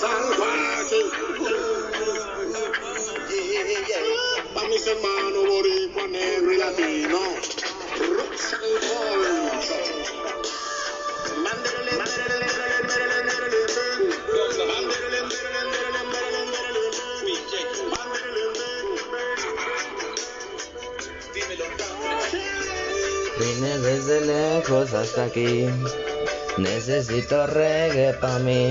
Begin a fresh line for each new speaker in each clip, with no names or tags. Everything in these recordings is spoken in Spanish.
salvaje. Pa' mis hermanos boricua, negro y latino.
Vine desde lejos hasta aquí. Necesito reggae pa' mí.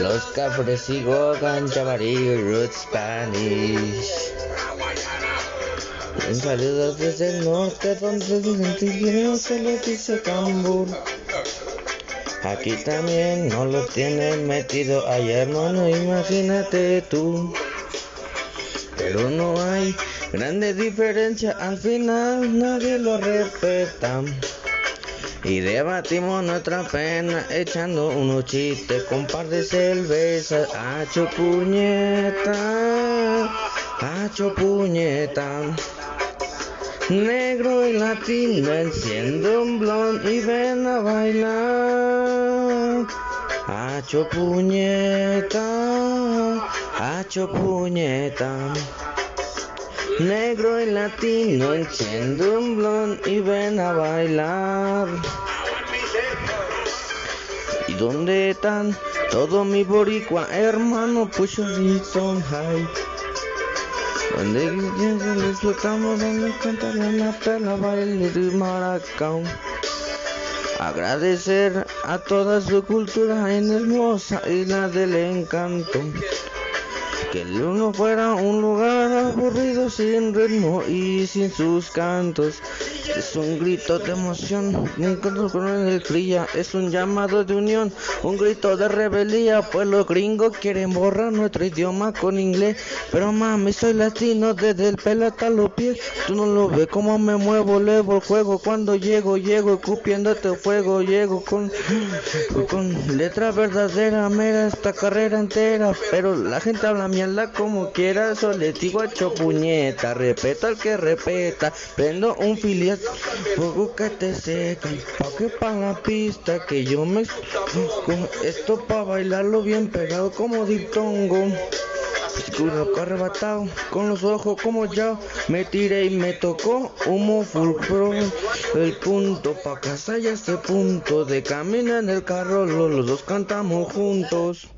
Los cafres sigo Ganchabari, Roots Spanish. Un saludo desde el norte donde el se le dice cambur. Aquí también no lo tienen metido ahí hermano, imagínate tú. Pero no hay grande diferencia, al final nadie lo respeta. Y debatimos nuestra pena echando unos chistes con par de cervezas. Hacho puñeta, hacho puñeta. Negro y latino enciendo un blond y ven a bailar. Hacho puñeta, hacho puñeta. Negro y latino enciendo un blond y ven a bailar. ¿Y dónde están todos mis boricua hermano? Push on high. Donde les disfrutamos, donde cantan la perla, baile de maracao. Agradecer a toda su cultura en hermosa isla del encanto. Que el uno fuera un lugar aburrido sin ritmo y sin sus cantos. Es un grito de emoción, un canto con alegría, es un llamado de unión, un grito de rebeldía, pues los gringos quieren borrar nuestro idioma con inglés. Pero mami, soy latino desde el pelo hasta los pies, tú no lo ves como me muevo, levo el juego, cuando llego, llego escupiéndote fuego, llego con, con letra verdadera, mera esta carrera entera, pero la gente habla mierda como quiera, eso les digo hecho puñeta, respeto al que respeta, prendo un filial Fuego que te seca, pa' que pa' la pista que yo me con esto pa' bailarlo bien pegado como diptongo. Oscuro arrebatado, con los ojos como ya me tiré y me tocó humo full pro. El punto pa' casa y este punto de camino en el carro, los dos cantamos juntos.